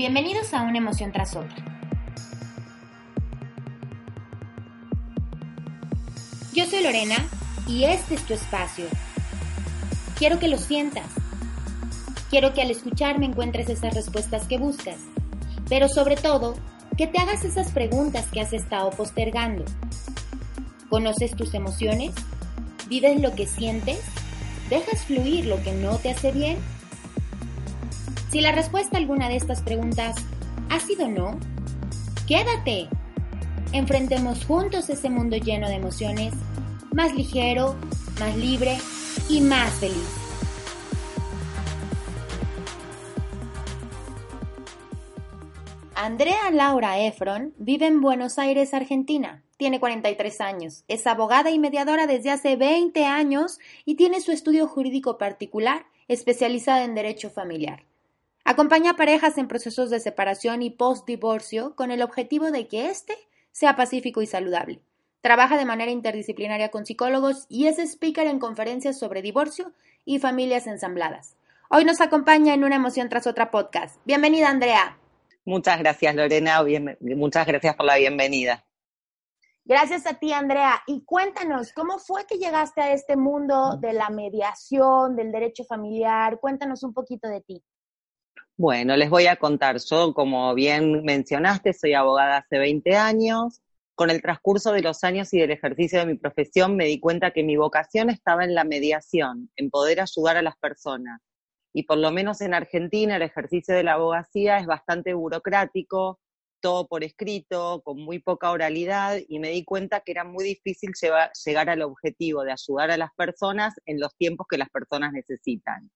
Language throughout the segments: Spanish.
Bienvenidos a una emoción tras otra. Yo soy Lorena y este es tu espacio. Quiero que lo sientas. Quiero que al escucharme encuentres esas respuestas que buscas, pero sobre todo, que te hagas esas preguntas que has estado postergando. ¿Conoces tus emociones? ¿Vives lo que sientes? ¿Dejas fluir lo que no te hace bien? Si la respuesta a alguna de estas preguntas ha sido no, quédate. Enfrentemos juntos ese mundo lleno de emociones, más ligero, más libre y más feliz. Andrea Laura Efron vive en Buenos Aires, Argentina. Tiene 43 años, es abogada y mediadora desde hace 20 años y tiene su estudio jurídico particular especializada en derecho familiar. Acompaña a parejas en procesos de separación y post-divorcio con el objetivo de que éste sea pacífico y saludable. Trabaja de manera interdisciplinaria con psicólogos y es speaker en conferencias sobre divorcio y familias ensambladas. Hoy nos acompaña en una emoción tras otra podcast. Bienvenida, Andrea. Muchas gracias, Lorena. muchas gracias por la bienvenida. Gracias a ti, Andrea. Y cuéntanos, ¿cómo fue que llegaste a este mundo de la mediación, del derecho familiar? Cuéntanos un poquito de ti. Bueno, les voy a contar. Yo, como bien mencionaste, soy abogada hace 20 años. Con el transcurso de los años y del ejercicio de mi profesión me di cuenta que mi vocación estaba en la mediación, en poder ayudar a las personas. Y por lo menos en Argentina el ejercicio de la abogacía es bastante burocrático, todo por escrito, con muy poca oralidad, y me di cuenta que era muy difícil llegar al objetivo de ayudar a las personas en los tiempos que las personas necesitan.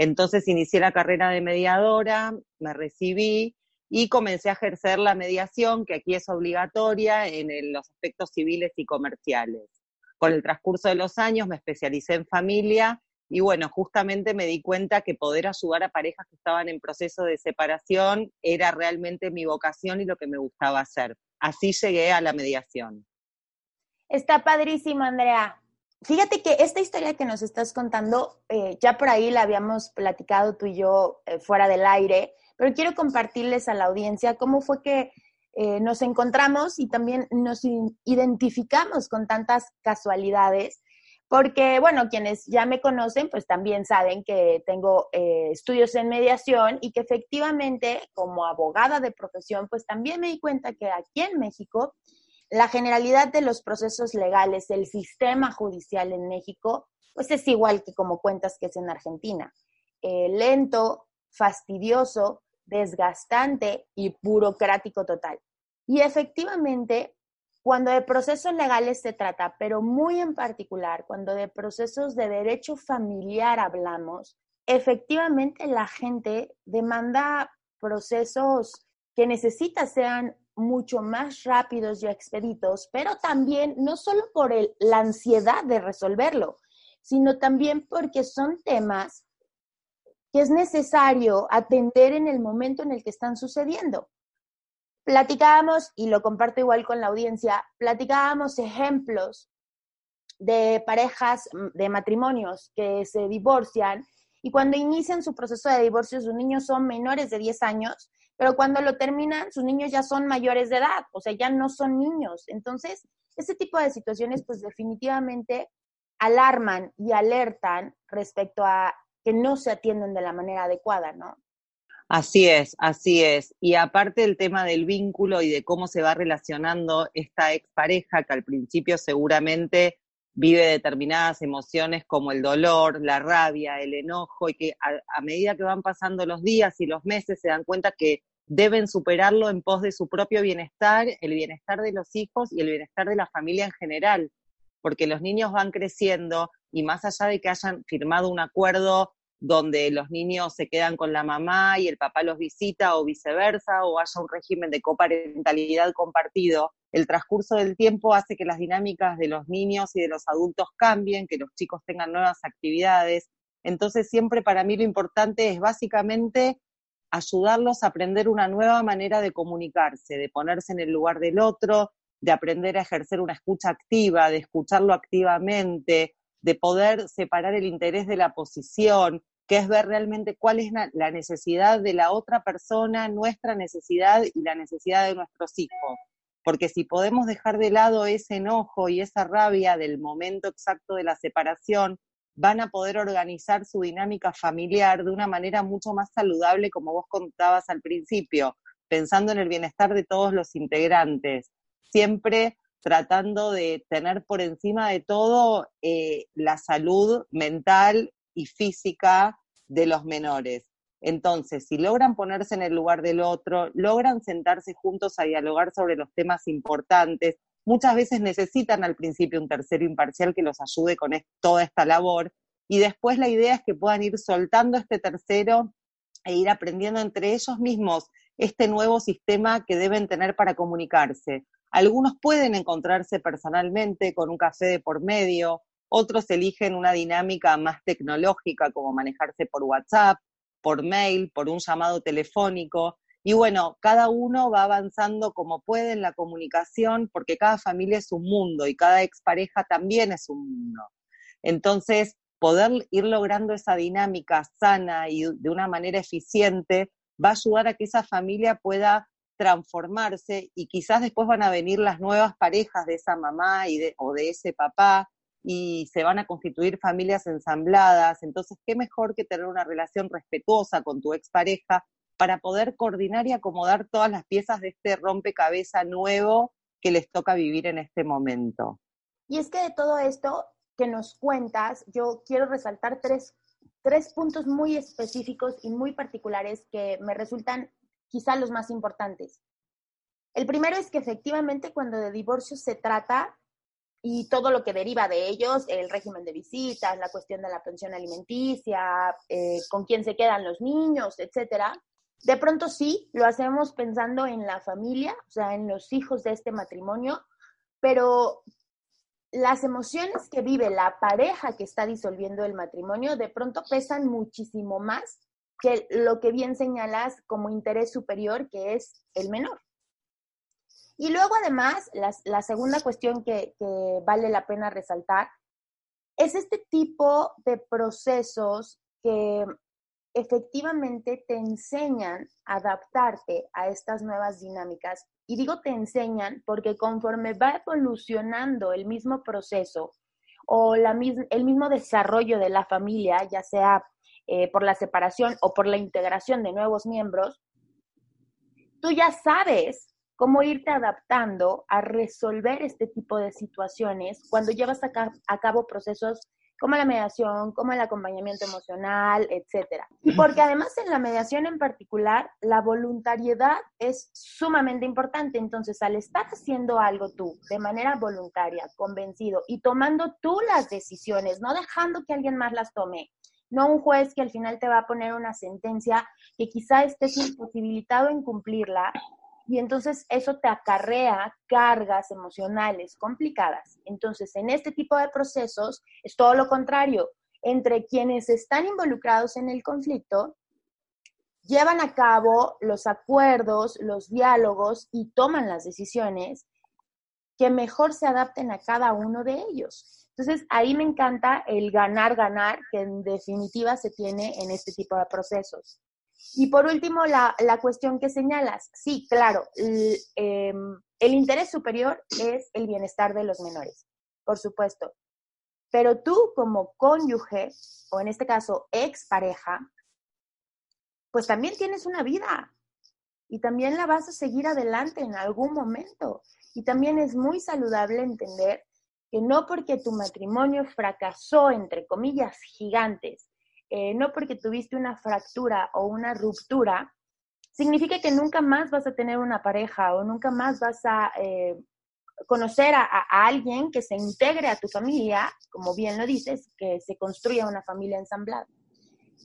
Entonces inicié la carrera de mediadora, me recibí y comencé a ejercer la mediación, que aquí es obligatoria en los aspectos civiles y comerciales. Con el transcurso de los años me especialicé en familia y bueno, justamente me di cuenta que poder ayudar a parejas que estaban en proceso de separación era realmente mi vocación y lo que me gustaba hacer. Así llegué a la mediación. Está padrísimo, Andrea. Fíjate que esta historia que nos estás contando, eh, ya por ahí la habíamos platicado tú y yo eh, fuera del aire, pero quiero compartirles a la audiencia cómo fue que eh, nos encontramos y también nos identificamos con tantas casualidades, porque, bueno, quienes ya me conocen, pues también saben que tengo estudios en mediación y que efectivamente, como abogada de profesión, pues también me di cuenta que aquí en México la generalidad de los procesos legales, el sistema judicial en México, pues es igual que como cuentas que es en Argentina. Eh, lento, fastidioso, desgastante y burocrático total. Y efectivamente, cuando de procesos legales se trata, pero muy en particular, cuando de procesos de derecho familiar hablamos, efectivamente la gente demanda procesos que necesita sean mucho más rápidos y expeditos, pero también no solo por la ansiedad de resolverlo, sino también porque son temas que es necesario atender en el momento en el que están sucediendo. Platicábamos, y lo comparto igual con la audiencia, platicábamos ejemplos de parejas, de matrimonios que se divorcian y cuando inician su proceso de divorcio sus niños son menores de 10 años pero cuando lo terminan, sus niños ya son mayores de edad, o sea, ya no son niños. Entonces, ese tipo de situaciones, pues definitivamente alarman y alertan respecto a que no se atienden de la manera adecuada, ¿no? Así es, así es. Y aparte el tema del vínculo y de cómo se va relacionando esta expareja, que al principio seguramente vive determinadas emociones como el dolor, la rabia, el enojo, y que a, medida que van pasando los días y los meses se dan cuenta que deben superarlo en pos de su propio bienestar, el bienestar de los hijos y el bienestar de la familia en general, porque los niños van creciendo y más allá de que hayan firmado un acuerdo donde los niños se quedan con la mamá y el papá los visita o viceversa, o haya un régimen de coparentalidad compartido, el transcurso del tiempo hace que las dinámicas de los niños y de los adultos cambien, que los chicos tengan nuevas actividades. Entonces siempre para mí lo importante es básicamente ayudarlos a aprender una nueva manera de comunicarse, de ponerse en el lugar del otro, de aprender a ejercer una escucha activa, de escucharlo activamente, de poder separar el interés de la posición, que es ver realmente cuál es la necesidad de la otra persona, nuestra necesidad y la necesidad de nuestros hijos. Porque si podemos dejar de lado ese enojo y esa rabia del momento exacto de la separación, van a poder organizar su dinámica familiar de una manera mucho más saludable, como vos contabas al principio, pensando en el bienestar de todos los integrantes, siempre tratando de tener por encima de todo eh, la salud mental y física de los menores. Entonces, si logran ponerse en el lugar del otro, logran sentarse juntos a dialogar sobre los temas importantes, muchas veces necesitan al principio un tercero imparcial que los ayude con toda esta labor y después la idea es que puedan ir soltando este tercero e ir aprendiendo entre ellos mismos este nuevo sistema que deben tener para comunicarse. Algunos pueden encontrarse personalmente con un café de por medio, otros eligen una dinámica más tecnológica como manejarse por WhatsApp, por mail, por un llamado telefónico. Y bueno, cada uno va avanzando como puede en la comunicación porque cada familia es un mundo y cada expareja también es un mundo. Entonces, poder ir logrando esa dinámica sana y de una manera eficiente va a ayudar a que esa familia pueda transformarse y quizás después van a venir las nuevas parejas de esa mamá y de, o de ese papá y se van a constituir familias ensambladas. Entonces, ¿qué mejor que tener una relación respetuosa con tu expareja para poder coordinar y acomodar todas las piezas de este rompecabezas nuevo que les toca vivir en este momento? Y es que de todo esto que nos cuentas, yo quiero resaltar tres, tres puntos muy específicos y muy particulares que me resultan quizá los más importantes. El primero es que efectivamente cuando de divorcio se trata y todo lo que deriva de ellos, el régimen de visitas, la cuestión de la pensión alimenticia, eh, con quién se quedan los niños, etcétera. De pronto sí, lo hacemos pensando en la familia, o sea, en los hijos de este matrimonio, pero las emociones que vive la pareja que está disolviendo el matrimonio de pronto pesan muchísimo más que lo que bien señalas como interés superior, que es el menor. Y luego además, la, segunda cuestión que, vale la pena resaltar es este tipo de procesos que efectivamente te enseñan a adaptarte a estas nuevas dinámicas. Y digo te enseñan porque conforme va evolucionando el mismo proceso o la, el mismo desarrollo de la familia, ya sea eh, por la separación o por la integración de nuevos miembros, tú ya sabes cómo irte adaptando a resolver este tipo de situaciones cuando llevas a cabo procesos como la mediación, como el acompañamiento emocional, etcétera. Porque además en la mediación en particular, la voluntariedad es sumamente importante. Entonces, al estar haciendo algo tú de manera voluntaria, convencido y tomando tú las decisiones, no dejando que alguien más las tome, no un juez que al final te va a poner una sentencia que quizá estés imposibilitado en cumplirla, y entonces eso te acarrea cargas emocionales complicadas. Entonces, en este tipo de procesos es todo lo contrario. Entre quienes están involucrados en el conflicto, llevan a cabo los acuerdos, los diálogos y toman las decisiones que mejor se adapten a cada uno de ellos. Entonces, ahí me encanta el ganar-ganar que en definitiva se tiene en este tipo de procesos. Y por último, la, cuestión que señalas. Sí, claro, em, el, interés superior es el bienestar de los menores, por supuesto. Pero tú como cónyuge, o en este caso expareja, pues también tienes una vida y también la vas a seguir adelante en algún momento. Y también es muy saludable entender que no porque tu matrimonio fracasó, entre comillas, gigantes, eh, no porque tuviste una fractura o una ruptura, significa que nunca más vas a tener una pareja o nunca más vas a eh, conocer a, alguien que se integre a tu familia, como bien lo dices, que se construya una familia ensamblada.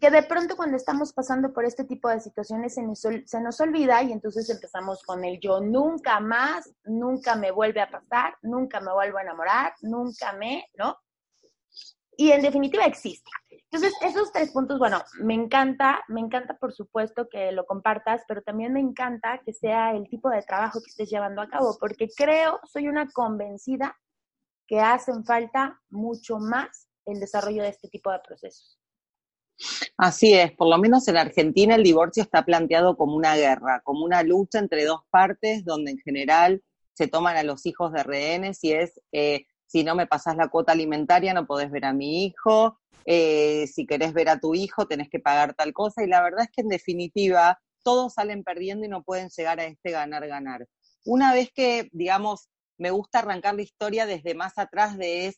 Que de pronto cuando estamos pasando por este tipo de situaciones se nos, se nos olvida y entonces empezamos con el yo nunca más, nunca me vuelve a pasar, nunca me vuelvo a enamorar, nunca me, ¿no? Y en definitiva existe. Entonces, esos tres puntos, bueno, me encanta, me encanta por supuesto que lo compartas, pero también me encanta que sea el tipo de trabajo que estés llevando a cabo, porque creo, soy una convencida que hacen falta mucho más el desarrollo de este tipo de procesos. Así es, por lo menos en Argentina el divorcio está planteado como una guerra, como una lucha entre dos partes donde en general se toman a los hijos de rehenes y es, eh, si no me pasas la cuota alimentaria no podés ver a mi hijo, eh, si querés ver a tu hijo tenés que pagar tal cosa y la verdad es que en definitiva todos salen perdiendo y no pueden llegar a este ganar-ganar. Una vez que, digamos, me gusta arrancar la historia desde más atrás de es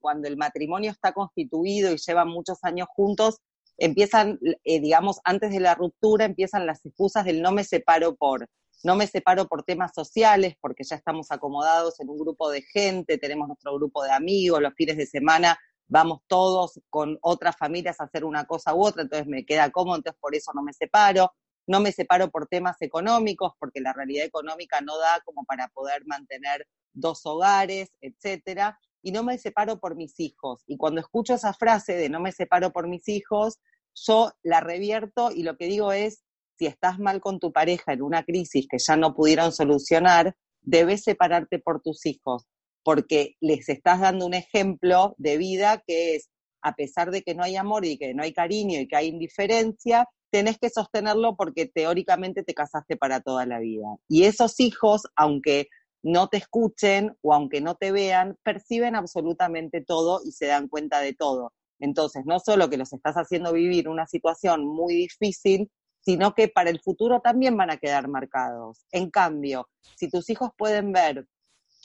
cuando el matrimonio está constituido y llevan muchos años juntos, empiezan, eh, digamos, antes de la ruptura, empiezan las excusas del no me separo por, no me separo por temas sociales, porque ya estamos acomodados en un grupo de gente, tenemos nuestro grupo de amigos, los fines de semana vamos todos con otras familias a hacer una cosa u otra, entonces me queda cómodo, entonces por eso no me separo. No me separo por temas económicos, porque la realidad económica no da como para poder mantener dos hogares, etcétera. Y no me separo por mis hijos. Y cuando escucho esa frase de no me separo por mis hijos, yo la revierto y lo que digo es, si estás mal con tu pareja en una crisis que ya no pudieron solucionar, debes separarte por tus hijos, porque les estás dando un ejemplo de vida que es, a pesar de que no hay amor y que no hay cariño y que hay indiferencia, tenés que sostenerlo porque teóricamente te casaste para toda la vida. Y esos hijos, aunque no te escuchen o aunque no te vean, perciben absolutamente todo y se dan cuenta de todo. Entonces, no solo que los estás haciendo vivir una situación muy difícil, sino que para el futuro también van a quedar marcados. En cambio, si tus hijos pueden ver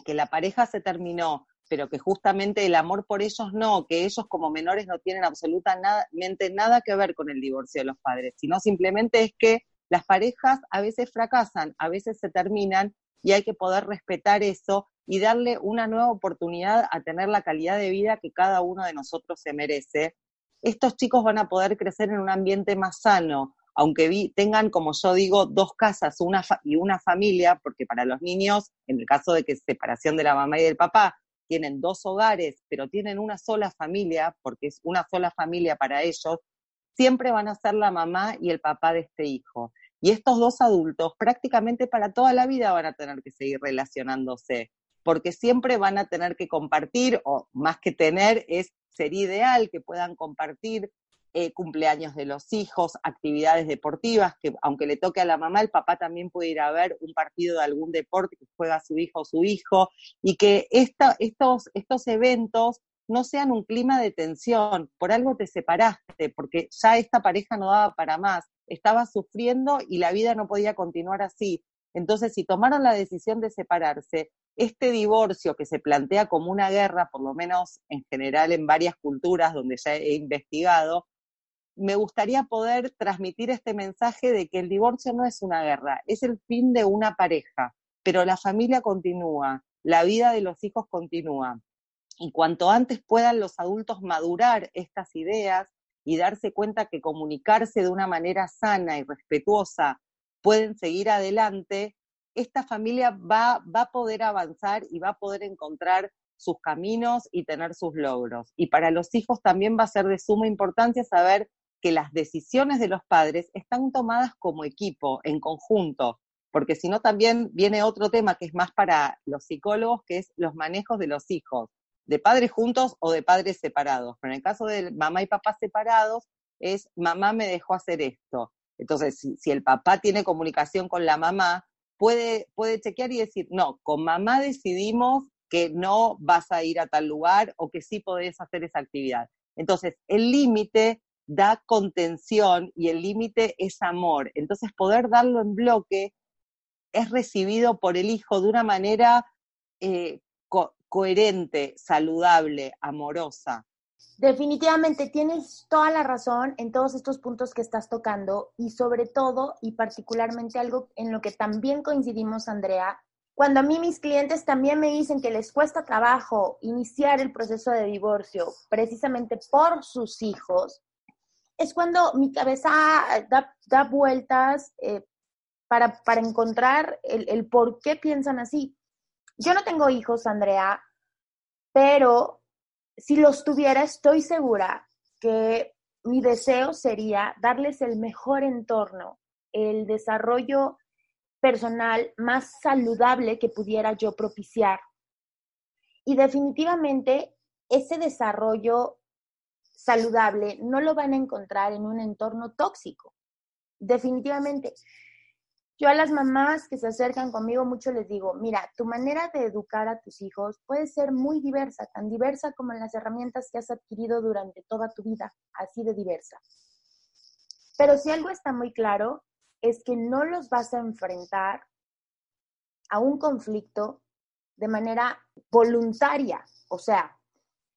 que la pareja se terminó, pero que justamente el amor por ellos no, que ellos como menores no tienen absolutamente nada que ver con el divorcio de los padres, sino simplemente es que las parejas a veces fracasan, a veces se terminan y hay que poder respetar eso y darle una nueva oportunidad a tener la calidad de vida que cada uno de nosotros se merece. Estos chicos van a poder crecer en un ambiente más sano, aunque tengan, como yo digo, dos casas una y una familia, porque para los niños, en el caso de que separación de la mamá y del papá, tienen dos hogares, pero tienen una sola familia, porque es una sola familia para ellos, siempre van a ser la mamá y el papá de este hijo. Y estos dos adultos prácticamente para toda la vida van a tener que seguir relacionándose, porque siempre van a tener que compartir, o más que tener, es ser ideal que puedan compartir eh, cumpleaños de los hijos, actividades deportivas, que aunque le toque a la mamá, el papá también puede ir a ver un partido de algún deporte que juega su hijo o su hijo, y que estos, estos eventos no sean un clima de tensión, por algo te separaste, porque ya esta pareja no daba para más, estaba sufriendo y la vida no podía continuar así. Entonces, si tomaron la decisión de separarse, este divorcio que se plantea como una guerra, por lo menos en general en varias culturas donde ya he investigado, me gustaría poder transmitir este mensaje de que el divorcio no es una guerra, es el fin de una pareja, pero la familia continúa, la vida de los hijos continúa. Y cuanto antes puedan los adultos madurar estas ideas y darse cuenta que comunicarse de una manera sana y respetuosa pueden seguir adelante, esta familia va, va a poder avanzar y va a poder encontrar sus caminos y tener sus logros. Y para los hijos también va a ser de suma importancia saber que las decisiones de los padres están tomadas como equipo, en conjunto, porque si no también viene otro tema que es más para los psicólogos, que es los manejos de los hijos de padres juntos o de padres separados. Pero en el caso de mamá y papá separados, es mamá me dejó hacer esto. Entonces, si, el papá tiene comunicación con la mamá, puede, puede chequear y decir, no, con mamá decidimos que no vas a ir a tal lugar o que sí podés hacer esa actividad. Entonces, el límite da contención y el límite es amor. Entonces, poder darlo en bloque es recibido por el hijo de una manera eh, coherente, saludable, amorosa. Definitivamente tienes toda la razón en todos estos puntos que estás tocando y sobre todo y particularmente algo en lo que también coincidimos, Andrea, cuando a mí mis clientes también me dicen que les cuesta trabajo iniciar el proceso de divorcio precisamente por sus hijos, es cuando mi cabeza da, vueltas eh, para, encontrar el, el por qué piensan así. Yo no tengo hijos, Andrea, pero si los tuviera, estoy segura que mi deseo sería darles el mejor entorno, el desarrollo personal más saludable que pudiera yo propiciar. Y definitivamente ese desarrollo saludable no lo van a encontrar en un entorno tóxico. Definitivamente. Yo a las mamás que se acercan conmigo mucho les digo, mira, tu manera de educar a tus hijos puede ser muy diversa, tan diversa como en las herramientas que has adquirido durante toda tu vida, así de diversa. Pero si algo está muy claro, es que no los vas a enfrentar a un conflicto de manera voluntaria. O sea,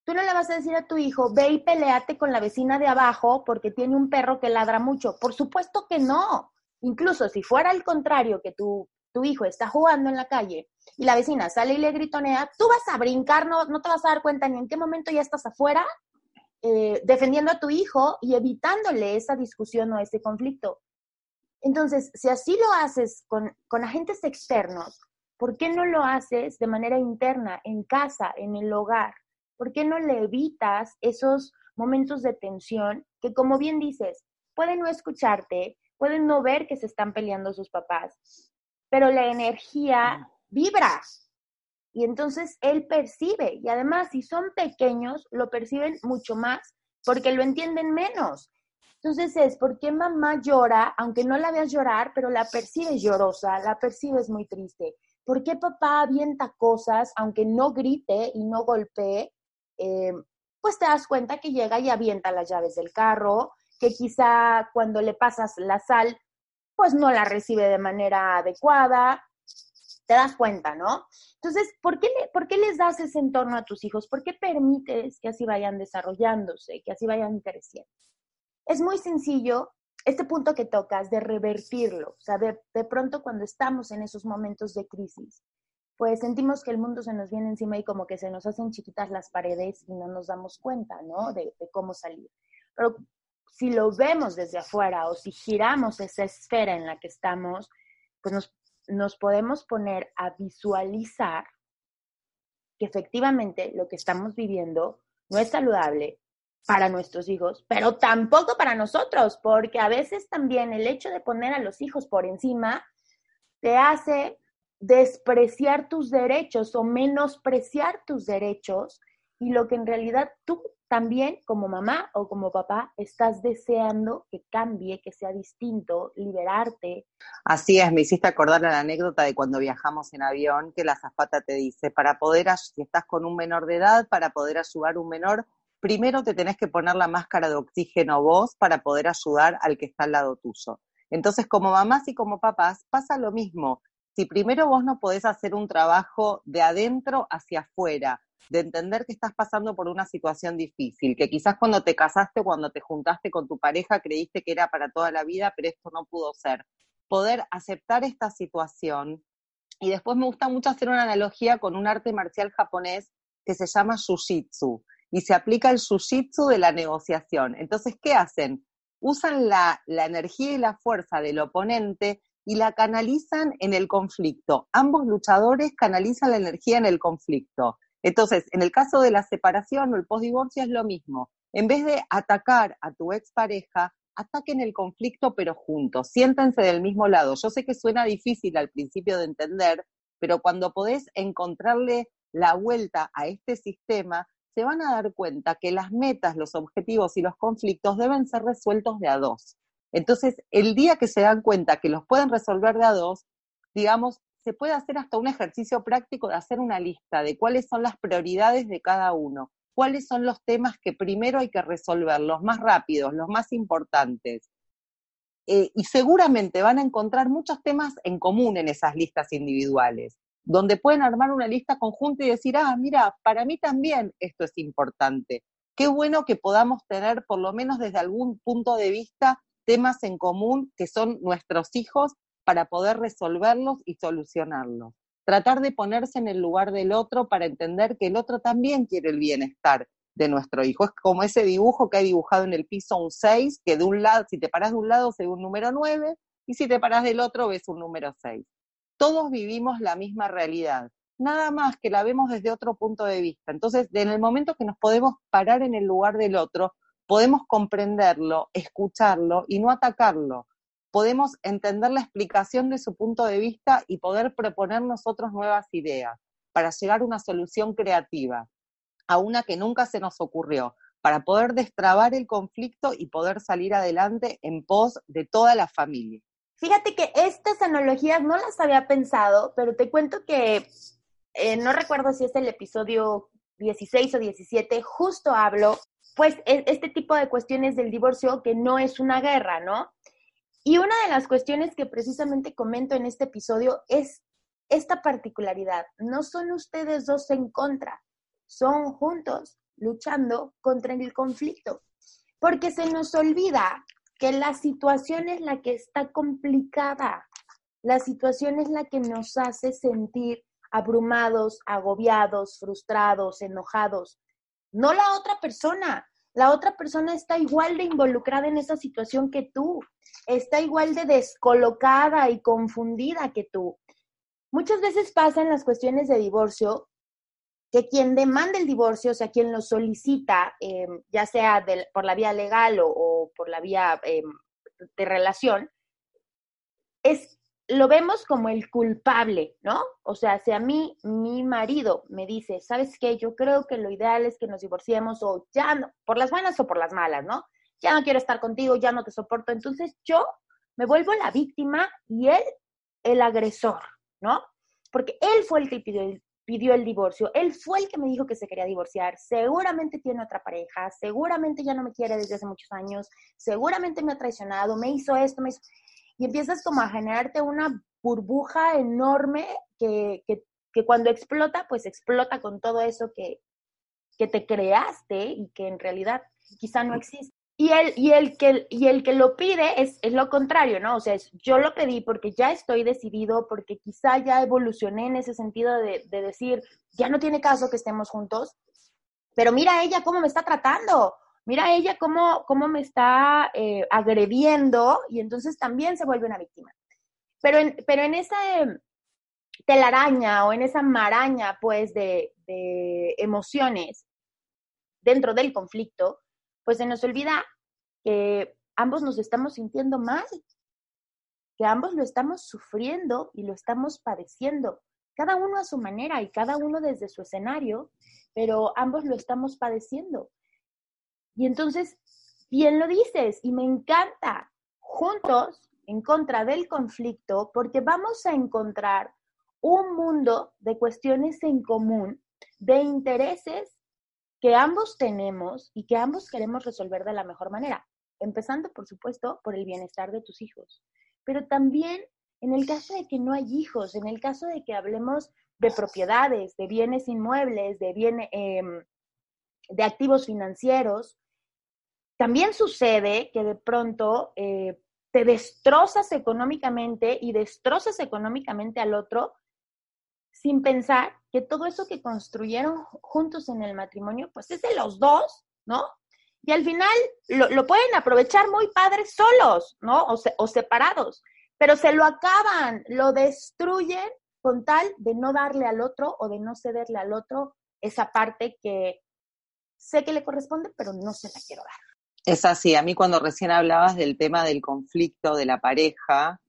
tú no le vas a decir a tu hijo, ve y peleate con la vecina de abajo porque tiene un perro que ladra mucho. Por supuesto que no. Incluso si fuera al contrario, que tu, tu hijo está jugando en la calle y la vecina sale y le gritonea, tú vas a brincar, no, no te vas a dar cuenta ni en qué momento ya estás afuera eh, defendiendo a tu hijo y evitándole esa discusión o ese conflicto. Entonces, si así lo haces con, con agentes externos, ¿por qué no lo haces de manera interna, en casa, en el hogar? ¿Por qué no le evitas esos momentos de tensión que, como bien dices, pueden no escucharte, pueden no ver que se están peleando sus papás, pero la energía vibra y entonces él percibe y además si son pequeños lo perciben mucho más porque lo entienden menos. Entonces es, ¿por qué mamá llora, aunque no la veas llorar, pero la percibes llorosa, la percibes muy triste? ¿Por qué papá avienta cosas, aunque no grite y no golpee? Eh, pues te das cuenta que llega y avienta las llaves del carro, que quizá cuando le pasas la sal, pues no la recibe de manera adecuada. Te das cuenta, ¿no? Entonces, ¿por qué, ¿por qué les das ese entorno a tus hijos? ¿Por qué permites que así vayan desarrollándose, que así vayan creciendo? Es muy sencillo este punto que tocas de revertirlo. O sea, de, de pronto cuando estamos en esos momentos de crisis, pues sentimos que el mundo se nos viene encima y como que se nos hacen chiquitas las paredes y no nos damos cuenta, ¿no? De, cómo salir. Pero si lo vemos desde afuera o si giramos esa esfera en la que estamos, pues nos podemos poner a visualizar que efectivamente lo que estamos viviendo no es saludable para nuestros hijos, pero tampoco para nosotros, porque a veces también el hecho de poner a los hijos por encima te hace despreciar tus derechos o menospreciar tus derechos y lo que en realidad tú también como mamá o como papá estás deseando que cambie, que sea distinto, liberarte. Así es, me hiciste acordar la anécdota de cuando viajamos en avión, que la zafata te dice, para poder, si estás con un menor de edad, para poder ayudar a un menor, primero te tenés que poner la máscara de oxígeno vos para poder ayudar al que está al lado tuyo. Entonces, como mamás y como papás, pasa lo mismo. Si primero vos no podés hacer un trabajo de adentro hacia afuera, de entender que estás pasando por una situación difícil, que quizás cuando te casaste, cuando te juntaste con tu pareja, creíste que era para toda la vida, pero esto no pudo ser. Poder aceptar esta situación. Y después me gusta mucho hacer una analogía con un arte marcial japonés que se llama Shujitsu y se aplica el Shujitsu de la negociación. Entonces, ¿qué hacen? Usan la, la energía y la fuerza del oponente y la canalizan en el conflicto. Ambos luchadores canalizan la energía en el conflicto. Entonces, en el caso de la separación o el postdivorcio es lo mismo. En vez de atacar a tu expareja, ataquen el conflicto pero juntos, siéntense del mismo lado. Yo sé que suena difícil al principio de entender, pero cuando podés encontrarle la vuelta a este sistema, se van a dar cuenta que las metas, los objetivos y los conflictos deben ser resueltos de a dos. Entonces, el día que se dan cuenta que los pueden resolver de a dos, digamos, se puede hacer hasta un ejercicio práctico de hacer una lista de cuáles son las prioridades de cada uno, cuáles son los temas que primero hay que resolver, los más rápidos, los más importantes. Eh, y seguramente van a encontrar muchos temas en común en esas listas individuales, donde pueden armar una lista conjunta y decir, ah, mira, para mí también esto es importante. Qué bueno que podamos tener, por lo menos desde algún punto de vista, temas en común que son nuestros hijos para poder resolverlos y solucionarlos. Tratar de ponerse en el lugar del otro para entender que el otro también quiere el bienestar de nuestro hijo. Es como ese dibujo que hay dibujado en el piso un 6, que de un lado, si te paras de un lado se ve un número 9 y si te paras del otro ves un número 6. Todos vivimos la misma realidad, nada más que la vemos desde otro punto de vista. Entonces, en el momento que nos podemos parar en el lugar del otro, podemos comprenderlo, escucharlo y no atacarlo, podemos entender la explicación de su punto de vista y poder proponer nosotros nuevas ideas para llegar a una solución creativa, a una que nunca se nos ocurrió. para poder destrabar el conflicto y poder salir adelante en pos de toda la familia. Fíjate que estas analogías no las había pensado, pero te cuento que eh, no recuerdo si es el episodio 16 o 17, justo hablo, pues, e, este tipo de cuestiones del divorcio que no es una guerra, ¿no? Y una de las cuestiones que precisamente comento en este episodio es esta particularidad. No son ustedes dos en contra, son juntos luchando contra el conflicto. Porque se nos olvida que la situación es la que está complicada. La situación es la que nos hace sentir abrumados, agobiados, frustrados, enojados. No la otra persona. La otra persona está igual de involucrada en esa situación que tú. Está igual de descolocada y confundida que tú. Muchas veces pasa en las cuestiones de divorcio que quien demanda el divorcio, o sea, quien lo solicita, em, ya sea por la vía legal o, por la vía em, de relación, es, lo vemos como el culpable, ¿no? O sea, si a mí mi marido me dice, ¿sabes qué? Yo creo que lo ideal es que nos divorciemos o ya no, por las buenas o por las malas, ¿no? Ya no quiero estar contigo, ya no te soporto. Entonces yo me vuelvo la víctima y él el agresor, ¿no? Porque él fue el que pidió el, pidió el divorcio, él fue el que me dijo que se quería divorciar, seguramente tiene otra pareja, seguramente ya no me quiere desde hace muchos años, seguramente me ha traicionado, me hizo esto, me hizo... Y empiezas como a generarte una burbuja enorme que, que, que cuando explota, pues explota con todo eso que, que te creaste y que en realidad quizá no existe. Y el, y el, que, y el que lo pide es, es lo contrario, ¿no? O sea, es, yo lo pedí porque ya estoy decidido, porque quizá ya evolucioné en ese sentido de, de decir, ya no tiene caso que estemos juntos, pero mira ella cómo me está tratando, mira ella cómo, cómo me está eh, agrediendo y entonces también se vuelve una víctima. Pero en, pero en esa telaraña o en esa maraña, pues, de, de emociones dentro del conflicto, pues se nos olvida que ambos nos estamos sintiendo mal, que ambos lo estamos sufriendo y lo estamos padeciendo, cada uno a su manera y cada uno desde su escenario, pero ambos lo estamos padeciendo. Y entonces, bien lo dices, y me encanta, juntos en contra del conflicto, porque vamos a encontrar un mundo de cuestiones en común, de intereses que ambos tenemos y que ambos queremos resolver de la mejor manera, empezando, por supuesto, por el bienestar de tus hijos, pero también en el caso de que no hay hijos, en el caso de que hablemos de propiedades, de bienes inmuebles, de, bienes, em, de activos financieros, también sucede que de pronto eh, te destrozas económicamente y destrozas económicamente al otro sin pensar que todo eso que construyeron juntos en el matrimonio, pues es de los dos, ¿no? Y al final lo, pueden aprovechar muy padres solos, ¿no? O, o separados, pero se lo acaban, lo destruyen con tal de no darle al otro o de no cederle al otro esa parte que sé que le corresponde, pero no se la quiero dar. Es así, a mí cuando recién hablabas del tema del conflicto de la pareja,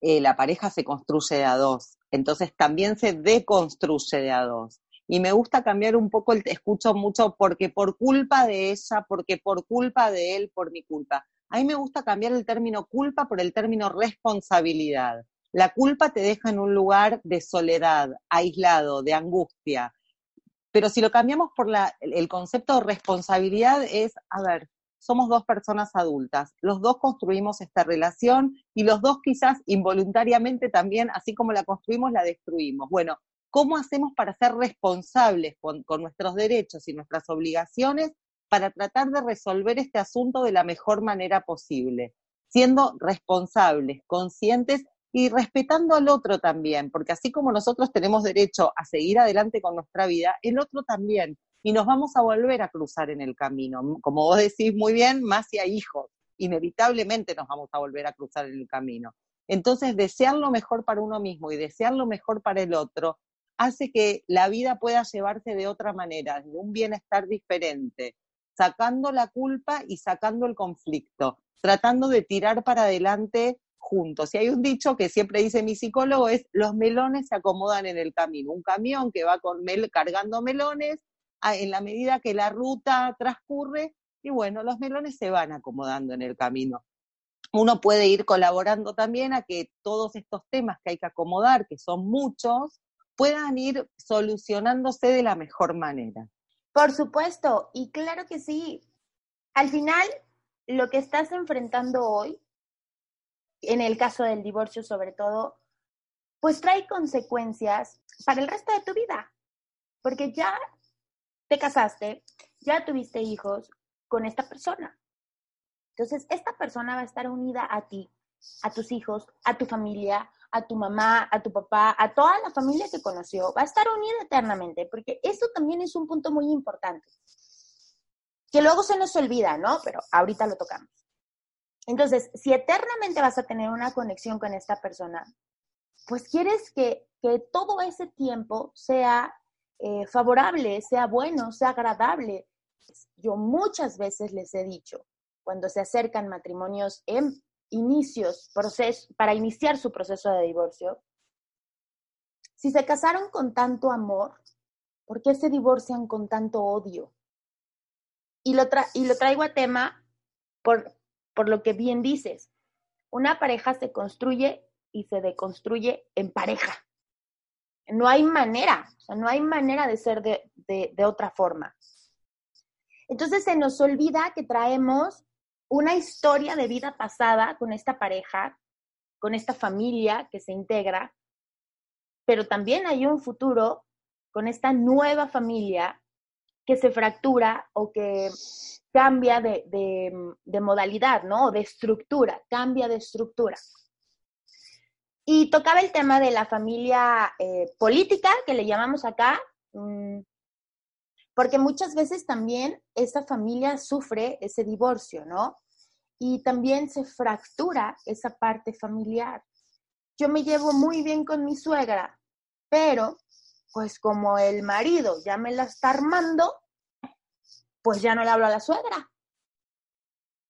eh, la pareja se construye de a dos, entonces también se deconstruye de a dos. Y me gusta cambiar un poco, el, escucho mucho porque por culpa de ella, porque por culpa de él, por mi culpa. A mí me gusta cambiar el término culpa por el término responsabilidad. La culpa te deja en un lugar de soledad, aislado, de angustia. Pero si lo cambiamos por la, el concepto de responsabilidad es, a ver, somos dos personas adultas, los dos construimos esta relación y los dos quizás involuntariamente también, así como la construimos, la destruimos. Bueno, ¿cómo hacemos para ser responsables con, nuestros derechos y nuestras obligaciones para tratar de resolver este asunto de la mejor manera posible? Siendo responsables, conscientes y respetando al otro también, porque así como nosotros tenemos derecho a seguir adelante con nuestra vida, el otro también y nos vamos a volver a cruzar en el camino. Como vos decís muy bien, más si hay hijos, inevitablemente nos vamos a volver a cruzar en el camino. Entonces, desear lo mejor para uno mismo y desear lo mejor para el otro hace que la vida pueda llevarse de otra manera, de un bienestar diferente, sacando la culpa y sacando el conflicto, tratando de tirar para adelante juntos. Y hay un dicho que siempre dice mi psicólogo, es los melones se acomodan en el camino. Un camión que va con cargando melones en la medida que la ruta transcurre, y bueno, los melones se van acomodando en el camino. Uno puede ir colaborando también a que todos estos temas que hay que acomodar, que son muchos, puedan ir solucionándose de la mejor manera. Por supuesto, y claro que sí. Al final, lo que estás enfrentando hoy, en el caso del divorcio sobre todo, pues trae consecuencias para el resto de tu vida, porque ya te casaste, ya tuviste hijos con esta persona. Entonces, esta persona va a estar unida a ti, a tus hijos, a tu familia, a tu mamá, a tu papá, a toda la familia que conoció, va a estar unida eternamente, porque eso también es un punto muy importante, que luego se nos olvida, ¿no? Pero ahorita lo tocamos. Entonces, si eternamente vas a tener una conexión con esta persona, pues quieres que, todo ese tiempo sea eh, favorable, sea bueno, sea agradable. Yo muchas veces les he dicho, cuando se acercan matrimonios en inicios, proceso, para iniciar su proceso de divorcio, si se casaron con tanto amor, ¿por qué se divorcian con tanto odio? Y lo, lo traigo a tema por, por lo que bien dices. Una pareja se construye y se deconstruye en pareja. No hay manera, o sea, no hay manera de ser de, de otra forma. Entonces se nos olvida que traemos una historia de vida pasada con esta pareja, con esta familia que se integra, pero también hay un futuro con esta nueva familia que se fractura o que cambia de, modalidad, ¿no? O de estructura, cambia de estructura. Y tocaba el tema de la familia eh, política, que le llamamos acá, mm, porque muchas veces también esa familia sufre ese divorcio, ¿no? Y también se fractura esa parte familiar. Yo me llevo muy bien con mi suegra, pero pues como el marido ya me la está armando, pues ya no le hablo a la suegra.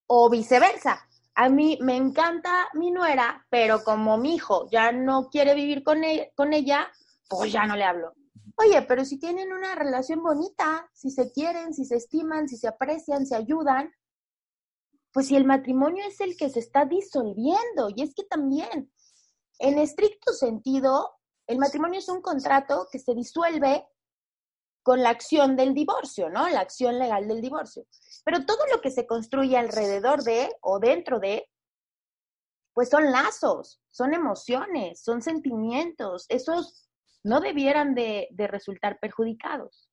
O viceversa. A mí me encanta mi nuera, pero como mi hijo ya no quiere vivir con, e-, con ella, pues ya no le hablo. Oye, pero si tienen una relación bonita, si se quieren, si se estiman, si se aprecian, se ayudan, pues si el matrimonio es el que se está disolviendo, y es que también, en estricto sentido, el matrimonio es un contrato que se disuelve con la acción del divorcio, ¿no? La acción legal del divorcio. Pero todo lo que se construye alrededor de o dentro de, pues son lazos, son emociones, son sentimientos. Esos no debieran de, resultar perjudicados.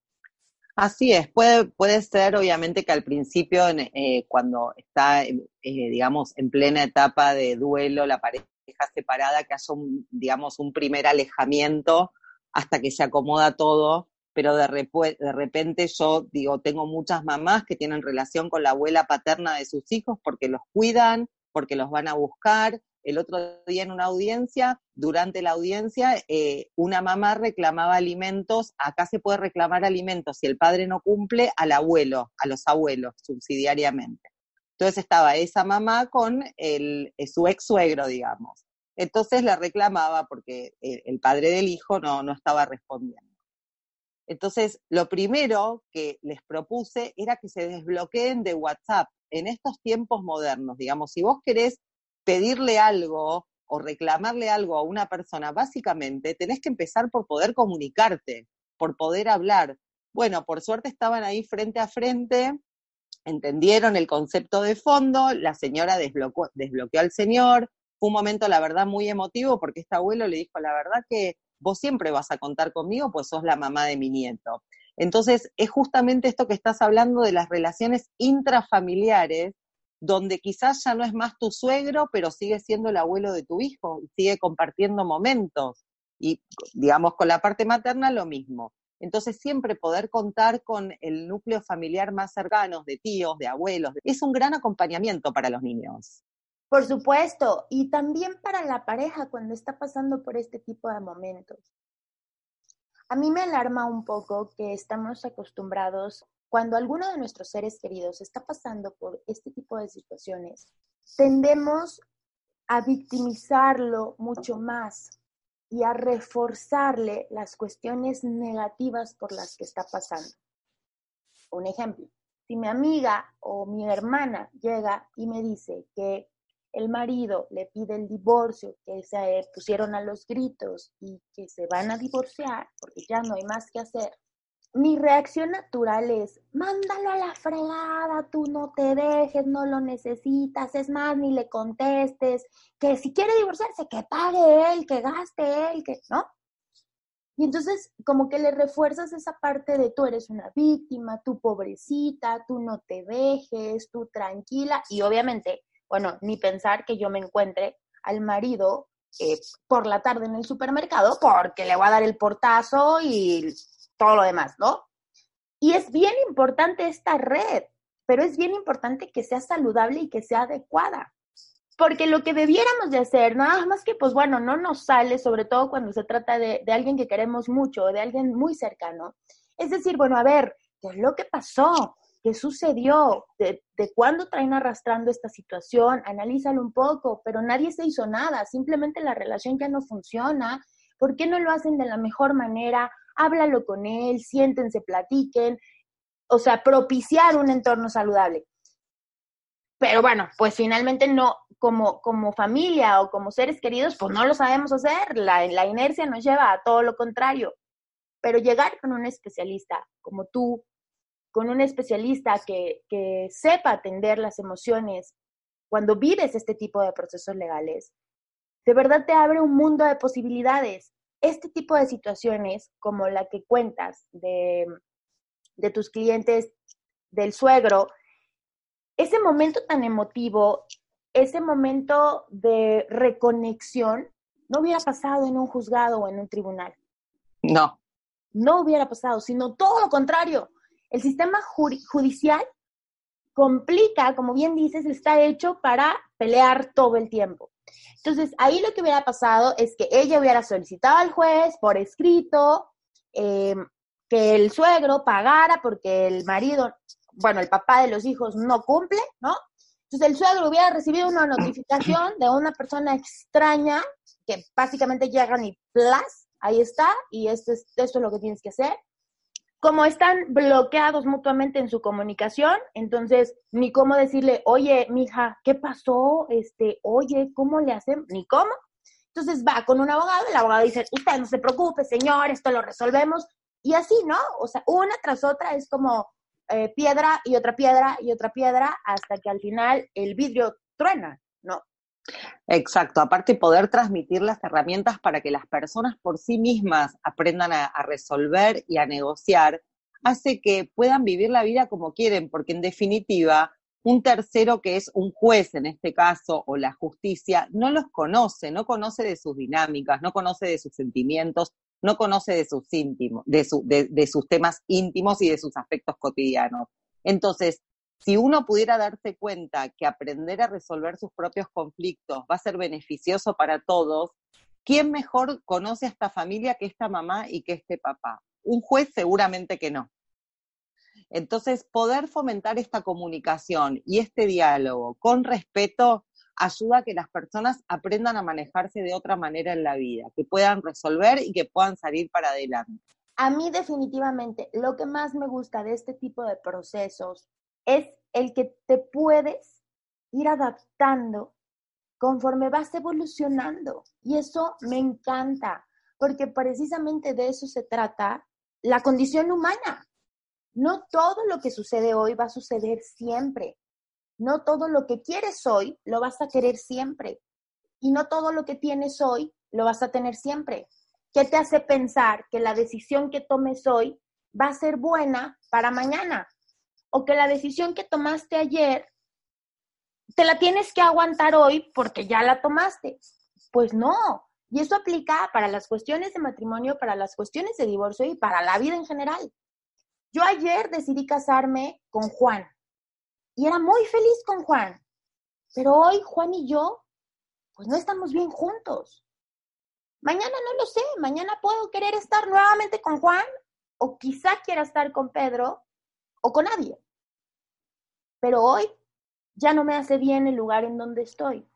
Así es, puede, puede ser obviamente que al principio, eh, cuando está, eh, digamos, en plena etapa de duelo, la pareja separada, que haya un, digamos, un primer alejamiento hasta que se acomoda todo, pero de, de repente yo digo, tengo muchas mamás que tienen relación con la abuela paterna de sus hijos porque los cuidan, porque los van a buscar, el otro día en una audiencia, durante la audiencia, eh, una mamá reclamaba alimentos, acá se puede reclamar alimentos si el padre no cumple al abuelo, a los abuelos, subsidiariamente. Entonces estaba esa mamá con el, eh, su ex suegro, digamos. Entonces le reclamaba porque el, el padre del hijo no, no estaba respondiendo. Entonces, lo primero que les propuse era que se desbloqueen de WhatsApp en estos tiempos modernos. Digamos, si vos querés pedirle algo o reclamarle algo a una persona, básicamente tenés que empezar por poder comunicarte, por poder hablar. Bueno, por suerte estaban ahí frente a frente, entendieron el concepto de fondo, la señora desbloqueó, al señor, fue un momento, la verdad, muy emotivo porque este abuelo le dijo, la verdad que vos siempre vas a contar conmigo, pues sos la mamá de mi nieto. Entonces, es justamente esto que estás hablando de las relaciones intrafamiliares donde quizás ya no es más tu suegro, pero sigue siendo el abuelo de tu hijo sigue compartiendo momentos. Y digamos, con la parte materna lo mismo. Entonces, siempre poder contar con el núcleo familiar más cercano, de tíos, de abuelos, es un gran acompañamiento para los niños. Por supuesto, y también para la pareja cuando está pasando por este tipo de momentos. A mí me alarma un poco que estamos acostumbrados cuando alguno de nuestros seres queridos está pasando por este tipo de situaciones, tendemos a victimizarlo mucho más y a reforzarle las cuestiones negativas por las que está pasando. Un ejemplo, si mi amiga o mi hermana llega y me dice que el marido le pide el divorcio, que se pusieron a los gritos y que se van a divorciar porque ya no hay más que hacer, mi reacción natural es, mándalo a la fregada, tú no te dejes, no lo necesitas, es más, ni le contestes, que si quiere divorciarse, que pague él, que gaste él, que, ¿no? Y entonces como que le refuerzas esa parte de tú eres una víctima, tú pobrecita, tú no te dejes, tú tranquila. Y obviamente, bueno, ni pensar que yo me encuentre al marido eh, por la tarde en el supermercado porque le voy a dar el portazo y todo lo demás, ¿no? Y es bien importante esta red, pero es bien importante que sea saludable y que sea adecuada. Porque lo que debiéramos de hacer, nada más que, pues bueno, no nos sale, sobre todo cuando se trata de, alguien que queremos mucho, de alguien muy cercano, es decir, bueno, a ver, ¿qué es lo que pasó? ¿Qué sucedió? ¿De, de cuándo traen arrastrando esta situación? Analízalo un poco, pero nadie se hizo nada, simplemente la relación ya no funciona. ¿Por qué no lo hacen de la mejor manera? Háblalo con él, siéntense, platiquen, o sea, propiciar un entorno saludable. Pero bueno, pues finalmente no, como, como familia o como seres queridos, pues no lo sabemos hacer. La, la inercia nos lleva a todo lo contrario. Pero llegar con un especialista como tú, con un especialista que, que sepa atender las emociones cuando vives este tipo de procesos legales, de verdad te abre un mundo de posibilidades. Este tipo de situaciones, como la que cuentas de, de tus clientes del suegro, ese momento tan emotivo, ese momento de reconexión, no hubiera pasado en un juzgado o en un tribunal. No. No hubiera pasado, sino todo lo contrario. El sistema judicial complica, como bien dices, está hecho para pelear todo el tiempo. Entonces, ahí lo que hubiera pasado es que ella hubiera solicitado al juez por escrito eh, que el suegro pagara porque el marido bueno, el papá de los hijos no cumple, ¿no? Entonces el suegro hubiera recibido una notificación de una persona extraña que básicamente llega y plus, ahí está, y esto es, esto es lo que tienes que hacer. Como están bloqueados mutuamente en su comunicación, entonces ni cómo decirle, oye, mija, ¿qué pasó? Este, oye, ¿cómo le hacen? Ni cómo. Entonces va con un abogado, el abogado dice, usted no se preocupe, señor, esto lo resolvemos. Y así, ¿no? O sea, una tras otra es como, eh, piedra y otra piedra y otra piedra hasta que al final el vidrio truena. Exacto, aparte poder transmitir las herramientas para que las personas por sí mismas aprendan a, resolver y a negociar, hace que puedan vivir la vida como quieren, porque en definitiva, un tercero que es un juez en este caso, o la justicia, no los conoce, no conoce de sus dinámicas, no conoce de sus sentimientos, no conoce de sus íntimos, de, de, sus temas íntimos y de sus aspectos cotidianos. Entonces, si uno pudiera darse cuenta que aprender a resolver sus propios conflictos va a ser beneficioso para todos, ¿quién mejor conoce a esta familia que esta mamá y que este papá? Un juez seguramente que no. Entonces, poder fomentar esta comunicación y este diálogo con respeto ayuda a que las personas aprendan a manejarse de otra manera en la vida, que puedan resolver y que puedan salir para adelante. A mí definitivamente lo que más me gusta de este tipo de procesos es el que te puedes ir adaptando conforme vas evolucionando. Y eso me encanta, porque precisamente de eso se trata la condición humana. No todo lo que sucede hoy va a suceder siempre. No todo lo que quieres hoy lo vas a querer siempre. Y no todo lo que tienes hoy lo vas a tener siempre. ¿Qué te hace pensar que la decisión que tomes hoy va a ser buena para mañana? O que la decisión que tomaste ayer te la tienes que aguantar hoy porque ya la tomaste. Pues no. Y eso aplica para las cuestiones de matrimonio, para las cuestiones de divorcio y para la vida en general. Yo ayer decidí casarme con Juan y era muy feliz con Juan. Pero hoy Juan y yo, pues no estamos bien juntos. Mañana no lo sé, mañana puedo querer estar nuevamente con Juan o quizá quiera estar con Pedro o con nadie. Pero hoy ya no me hace bien el lugar en donde estoy.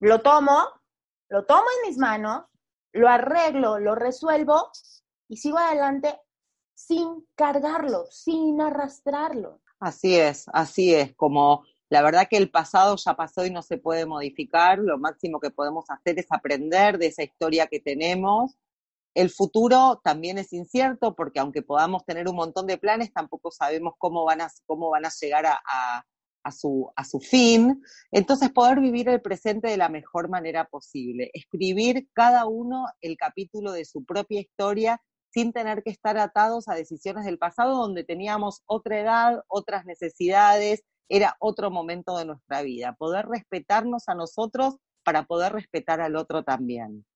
Lo tomo, lo tomo en mis manos, lo arreglo, lo resuelvo y sigo adelante sin cargarlo, sin arrastrarlo. Así es, así es, como la verdad que el pasado ya pasó y no se puede modificar, lo máximo que podemos hacer es aprender de esa historia que tenemos. El futuro también es incierto porque aunque podamos tener un montón de planes, tampoco sabemos cómo van a, cómo van a llegar a, su, a su fin. Entonces, poder vivir el presente de la mejor manera posible, escribir cada uno el capítulo de su propia historia sin tener que estar atados a decisiones del pasado donde teníamos otra edad, otras necesidades, era otro momento de nuestra vida, poder respetarnos a nosotros para poder respetar al otro también.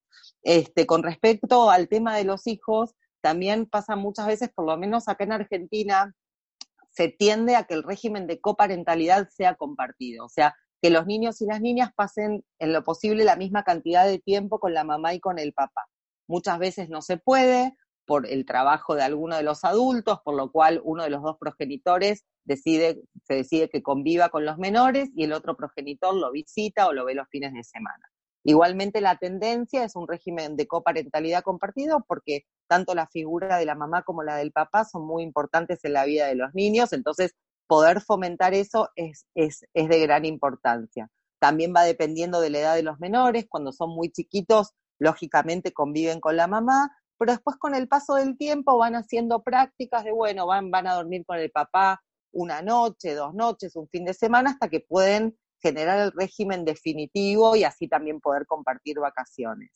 Este, con respecto al tema de los hijos, también pasa muchas veces, por lo menos acá en Argentina, se tiende a que el régimen de coparentalidad sea compartido, o sea, que los niños y las niñas pasen en lo posible la misma cantidad de tiempo con la mamá y con el papá. Muchas veces no se puede por el trabajo de alguno de los adultos, por lo cual uno de los dos progenitores decide, se decide que conviva con los menores y el otro progenitor lo visita o lo ve los fines de semana. Igualmente la tendencia es un régimen de coparentalidad compartido porque tanto la figura de la mamá como la del papá son muy importantes en la vida de los niños, entonces poder fomentar eso es, es, es de gran importancia. También va dependiendo de la edad de los menores, cuando son muy chiquitos, lógicamente conviven con la mamá, pero después con el paso del tiempo van haciendo prácticas de, bueno, van, van a dormir con el papá una noche, dos noches, un fin de semana, hasta que pueden generar el régimen definitivo y así también poder compartir vacaciones.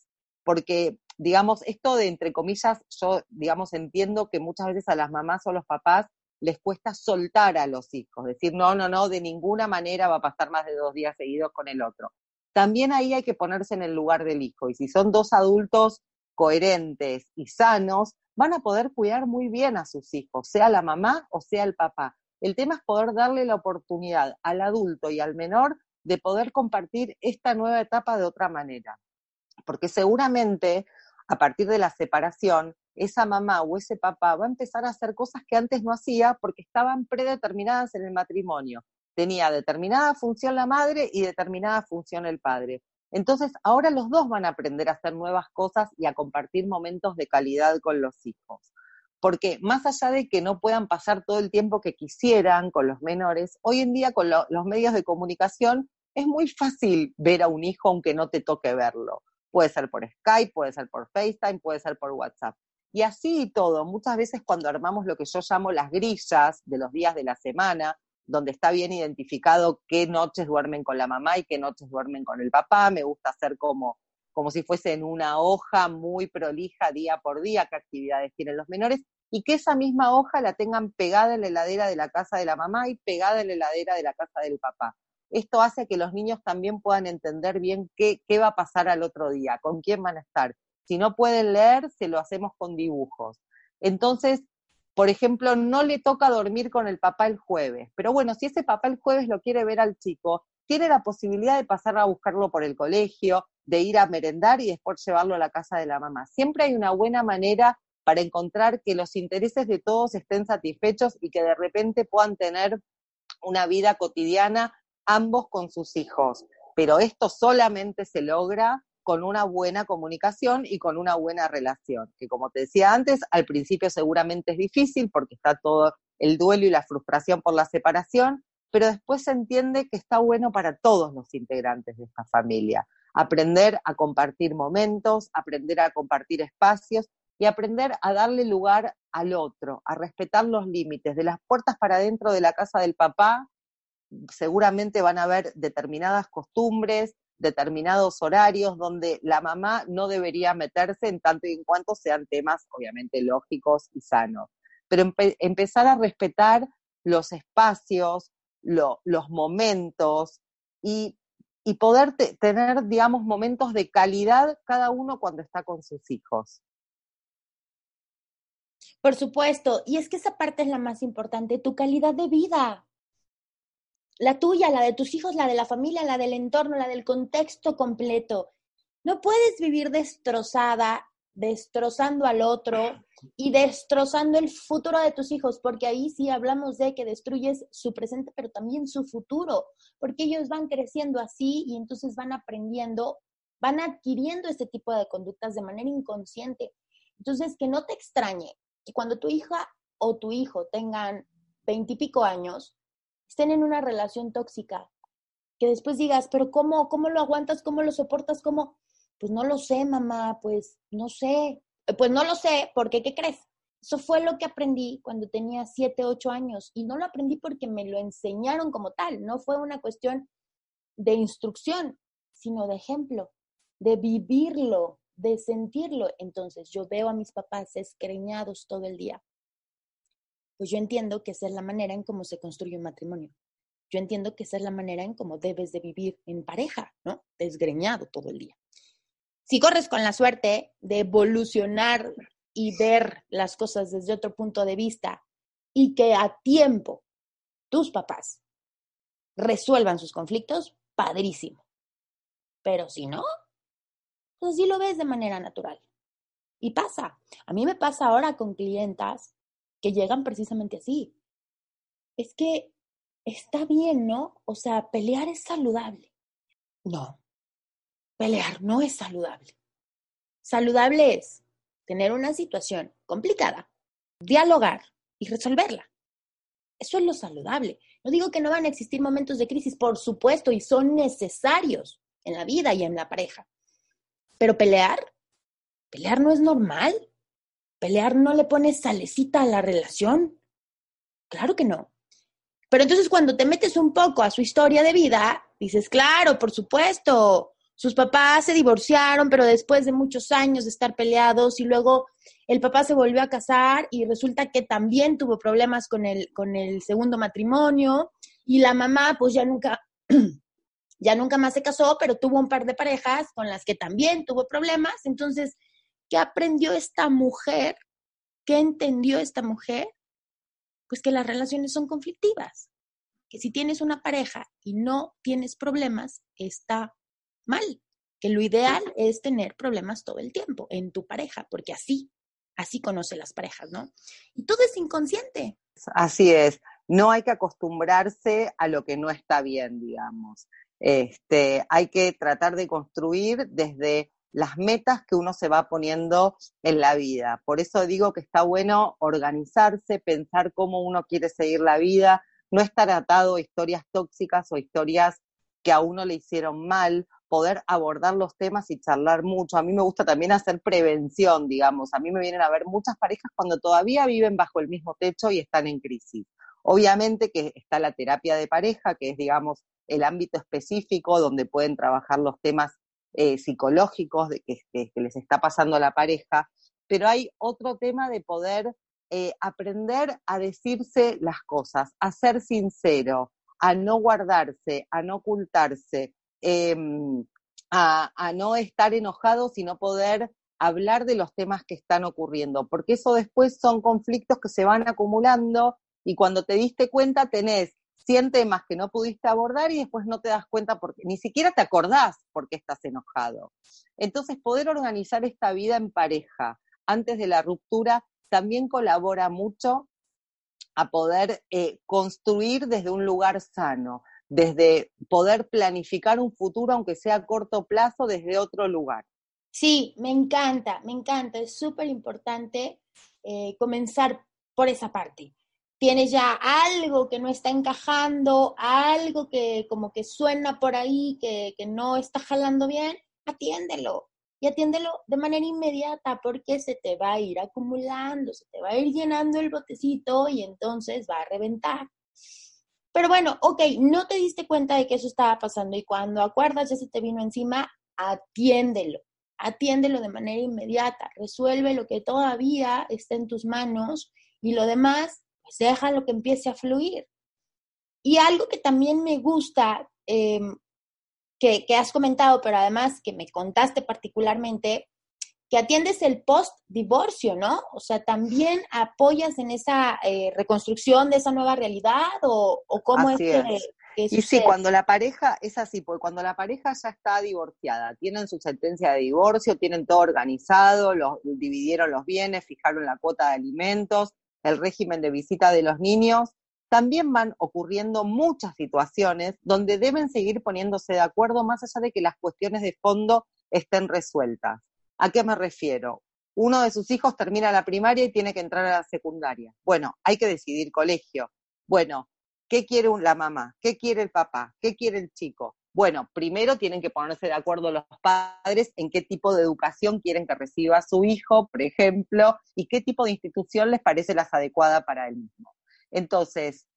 Porque, digamos, esto de, entre comillas, yo, digamos, entiendo que muchas veces a las mamás o los papás les cuesta soltar a los hijos, decir, no, no, no, de ninguna manera va a pasar más de dos días seguidos con el otro. También ahí hay que ponerse en el lugar del hijo. Y si son dos adultos coherentes y sanos, van a poder cuidar muy bien a sus hijos, sea la mamá o sea el papá. El tema es poder darle la oportunidad al adulto y al menor de poder compartir esta nueva etapa de otra manera. Porque seguramente a partir de la separación, esa mamá o ese papá va a empezar a hacer cosas que antes no hacía porque estaban predeterminadas en el matrimonio. Tenía determinada función la madre y determinada función el padre. Entonces, ahora los dos van a aprender a hacer nuevas cosas y a compartir momentos de calidad con los hijos porque más allá de que no puedan pasar todo el tiempo que quisieran con los menores, hoy en día con los medios de comunicación es muy fácil ver a un hijo aunque no te toque verlo. Puede ser por Skype, puede ser por FaceTime, puede ser por WhatsApp. Y así y todo, muchas veces cuando armamos lo que yo llamo las grillas de los días de la semana, donde está bien identificado qué noches duermen con la mamá y qué noches duermen con el papá, me gusta hacer como como si fuese en una hoja muy prolija día por día qué actividades tienen los menores y que esa misma hoja la tengan pegada en la heladera de la casa de la mamá y pegada en la heladera de la casa del papá. Esto hace que los niños también puedan entender bien qué, qué va a pasar al otro día, con quién van a estar. Si no pueden leer, se lo hacemos con dibujos. Entonces, por ejemplo, no le toca dormir con el papá el jueves, pero bueno, si ese papá el jueves lo quiere ver al chico, tiene la posibilidad de pasar a buscarlo por el colegio, de ir a merendar y después llevarlo a la casa de la mamá. Siempre hay una buena manera para encontrar que los intereses de todos estén satisfechos y que de repente puedan tener una vida cotidiana ambos con sus hijos. Pero esto solamente se logra con una buena comunicación y con una buena relación, que como te decía antes, al principio seguramente es difícil porque está todo el duelo y la frustración por la separación, pero después se entiende que está bueno para todos los integrantes de esta familia. Aprender a compartir momentos, aprender a compartir espacios y aprender a darle lugar al otro, a respetar los límites. De las puertas para dentro de la casa del papá, seguramente van a haber determinadas costumbres, determinados horarios donde la mamá no debería meterse en tanto y en cuanto sean temas obviamente lógicos y sanos. Pero empezar a respetar los espacios, los momentos y, y poder tener, digamos, momentos de calidad cada uno cuando está con sus hijos. Por supuesto, y es que esa parte es la más importante, tu calidad de vida. La tuya, la de tus hijos, la de la familia, la del entorno, la del contexto completo. No puedes vivir destrozada, destrozando al otro y destrozando el futuro de tus hijos, porque ahí sí hablamos de que destruyes su presente, pero también su futuro, porque ellos van creciendo así y entonces van aprendiendo, van adquiriendo este tipo de conductas de manera inconsciente. Entonces, que no te extrañe que cuando tu hija o tu hijo tengan veintipico años estén en una relación tóxica, que después digas, pero ¿cómo, cómo lo aguantas? ¿Cómo lo soportas? ¿Cómo? Pues no lo sé, mamá, pues no sé. Pues no lo sé, porque ¿qué crees? Eso fue lo que aprendí cuando tenía siete, ocho años y no lo aprendí porque me lo enseñaron como tal, no fue una cuestión de instrucción, sino de ejemplo, de vivirlo, de sentirlo. Entonces yo veo a mis papás escreñados todo el día. Pues yo entiendo que esa es la manera en cómo se construye un matrimonio. Yo entiendo que esa es la manera en cómo debes de vivir en pareja, ¿no? Desgreñado todo el día. Si corres con la suerte de evolucionar y ver las cosas desde otro punto de vista y que a tiempo tus papás resuelvan sus conflictos, padrísimo. Pero si no, pues sí lo ves de manera natural. Y pasa. A mí me pasa ahora con clientas que llegan precisamente así. Es que está bien, ¿no? O sea, pelear es saludable. No, pelear no es saludable. Saludable es tener una situación complicada, dialogar y resolverla. Eso es lo saludable. No digo que no van a existir momentos de crisis, por supuesto, y son necesarios en la vida y en la pareja. Pero pelear, pelear no es normal. Pelear no le pone salecita a la relación. Claro que no. Pero entonces cuando te metes un poco a su historia de vida, dices, claro, por supuesto, sus papás se divorciaron, pero después de muchos años de estar peleados y luego el papá se volvió a casar y resulta que también tuvo problemas con el, con el segundo matrimonio y la mamá pues ya nunca, ya nunca más se casó, pero tuvo un par de parejas con las que también tuvo problemas. Entonces, ¿qué aprendió esta mujer? ¿Qué entendió esta mujer? Pues que las relaciones son conflictivas, que si tienes una pareja y no tienes problemas, está mal, que lo ideal es tener problemas todo el tiempo en tu pareja, porque así, así conoce las parejas, ¿no? Y todo es inconsciente. Así es, no hay que acostumbrarse a lo que no está bien, digamos. Este, hay que tratar de construir desde las metas que uno se va poniendo en la vida. Por eso digo que está bueno organizarse, pensar cómo uno quiere seguir la vida, no estar atado a historias tóxicas o historias que a uno le hicieron mal, poder abordar los temas y charlar mucho. A mí me gusta también hacer prevención, digamos. A mí me vienen a ver muchas parejas cuando todavía viven bajo el mismo techo y están en crisis. Obviamente que está la terapia de pareja, que es, digamos, el ámbito específico donde pueden trabajar los temas eh, psicológicos de que, les está pasando a la pareja, pero hay otro tema de poder eh, aprender a decirse las cosas, a ser sincero, a no guardarse, a no ocultarse, em, a, a, no estar enojado, sino poder hablar de los temas que están ocurriendo, porque eso después son conflictos que se van acumulando y cuando te diste cuenta tenés 100 temas que no pudiste abordar y después no te das cuenta porque ni siquiera te acordás por qué estás enojado. Entonces, poder organizar esta vida en pareja antes de la ruptura también colabora mucho a poder eh, construir desde un lugar sano, desde poder planificar un futuro, aunque sea a corto plazo, desde otro lugar. Sí, me encanta, me encanta. Es súper importante eh, comenzar por esa parte. Tienes ya algo que no está encajando, algo que como que suena por ahí, que, que no está jalando bien, atiéndelo y atiéndelo de manera inmediata porque se te va a ir acumulando, se te va a ir llenando el botecito y entonces va a reventar. Pero bueno, ok, no te diste cuenta de que eso estaba pasando y cuando acuerdas ya se te vino encima, atiéndelo, atiéndelo de manera inmediata, resuelve lo que todavía está en tus manos y lo demás, pues déjalo que empiece a fluir. Y algo que también me gusta eh, que, has comentado, pero además que me contaste particularmente, que atiendes el post-divorcio, ¿no? O sea, ¿también apoyas en esa eh, reconstrucción de esa nueva realidad o, cómo es, que... y sí, cuando la pareja, es así, porque cuando la pareja ya está divorciada, tienen su sentencia de divorcio, tienen todo organizado, los, dividieron los bienes, fijaron la cuota de alimentos, el régimen de visita de los niños, también van ocurriendo muchas situaciones donde deben seguir poniéndose de acuerdo más allá de que las cuestiones de fondo estén resueltas. ¿A qué me refiero? Uno de sus hijos termina la primaria y tiene que entrar a la secundaria. Bueno, hay que decidir colegio. Bueno, ¿qué quiere la mamá? ¿Qué quiere el papá? ¿Qué quiere el chico? Bueno, primero tienen que ponerse de acuerdo los padres en qué tipo de educación quieren que reciba su hijo, por ejemplo, y qué tipo de institución les parece la adecuada para él mismo. Entonces,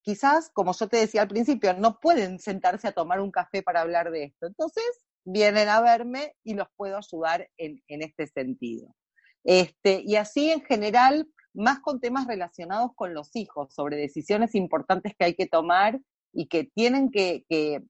quizás, como yo te decía al principio, no pueden sentarse a tomar un café para hablar de esto. Entonces, vienen a verme y los puedo ayudar en, este sentido. Este, y así en general, más con temas relacionados con los hijos, sobre decisiones importantes que hay que tomar y que tienen que, que,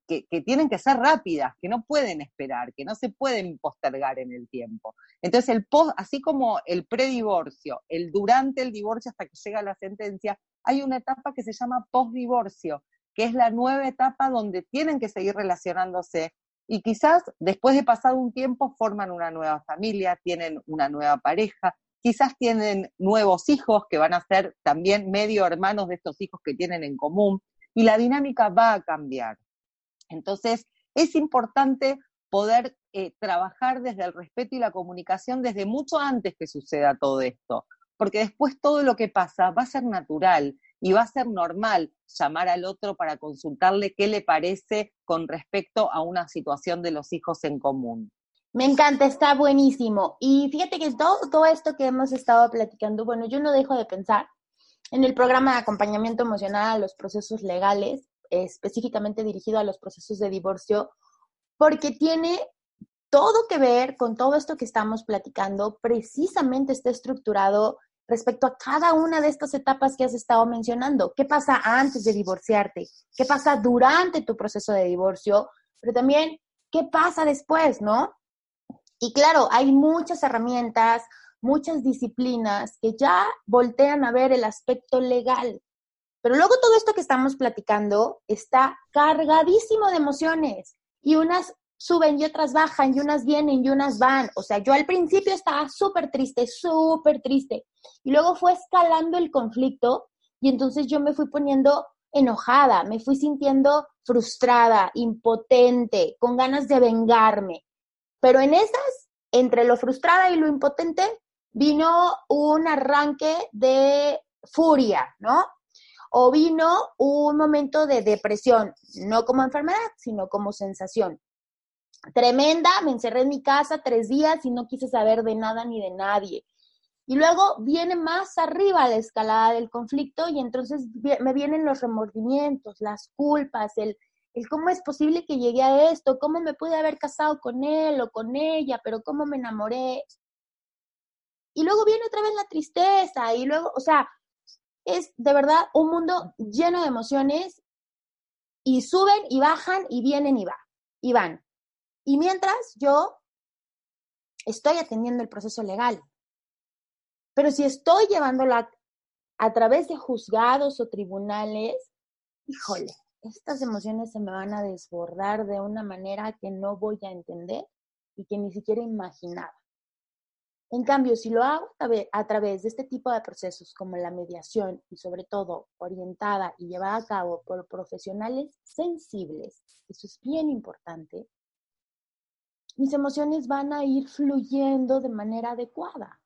tienen que ser rápidas, que no pueden esperar, que no se pueden postergar en el tiempo. Entonces, el post, así como el predivorcio, el durante el divorcio hasta que llega la sentencia, hay una etapa que se llama postdivorcio, que es la nueva etapa donde tienen que seguir relacionándose y quizás después de pasado un tiempo forman una nueva familia, tienen una nueva pareja, quizás tienen nuevos hijos que van a ser también medio hermanos de estos hijos que tienen en común y la dinámica va a cambiar. Entonces, es importante poder eh, trabajar desde el respeto y la comunicación desde mucho antes que suceda todo esto, porque después todo lo que pasa va a ser natural y va a ser normal llamar al otro para consultarle qué le parece con respecto a una situación de los hijos en común. Me encanta, está buenísimo. Y fíjate que todo, todo esto que hemos estado platicando, bueno, yo no dejo de pensar en el programa de acompañamiento emocional a los procesos legales, específicamente dirigido a los procesos de divorcio, porque tiene todo que ver con todo esto que estamos platicando, precisamente está estructurado respecto a cada una de estas etapas que has estado mencionando. ¿Qué pasa antes de divorciarte? ¿Qué pasa durante tu proceso de divorcio? Pero también, ¿qué pasa después, no? Y claro, hay muchas herramientas, muchas disciplinas que ya voltean a ver el aspecto legal. Pero luego todo esto que estamos platicando está cargadísimo de emociones y unas suben y otras bajan y unas vienen y unas van. O sea, yo al principio estaba súper triste, súper triste. Y luego fue escalando el conflicto y entonces yo me fui poniendo enojada, me fui sintiendo frustrada, impotente, con ganas de vengarme. Pero en esas, entre lo frustrada y lo impotente, vino un arranque de furia, ¿no? O vino un momento de depresión, no como enfermedad, sino como sensación. Tremenda, me encerré en mi casa tres días y no quise saber de nada ni de nadie. Y luego viene más arriba la escalada del conflicto y entonces me vienen los remordimientos, las culpas, el, el cómo es posible que llegué a esto, cómo me pude haber casado con él o con ella, pero cómo me enamoré. Y luego viene otra vez la tristeza y luego, o sea, es de verdad un mundo lleno de emociones y suben y bajan y vienen y, va, y van. Y mientras yo estoy atendiendo el proceso legal. Pero si estoy llevándolo a, a través de juzgados o tribunales, híjole, estas emociones se me van a desbordar de una manera que no voy a entender y que ni siquiera imaginaba. En cambio, si lo hago a través de este tipo de procesos como la mediación y sobre todo orientada y llevada a cabo por profesionales sensibles, eso es bien importante, mis emociones van a ir fluyendo de manera adecuada.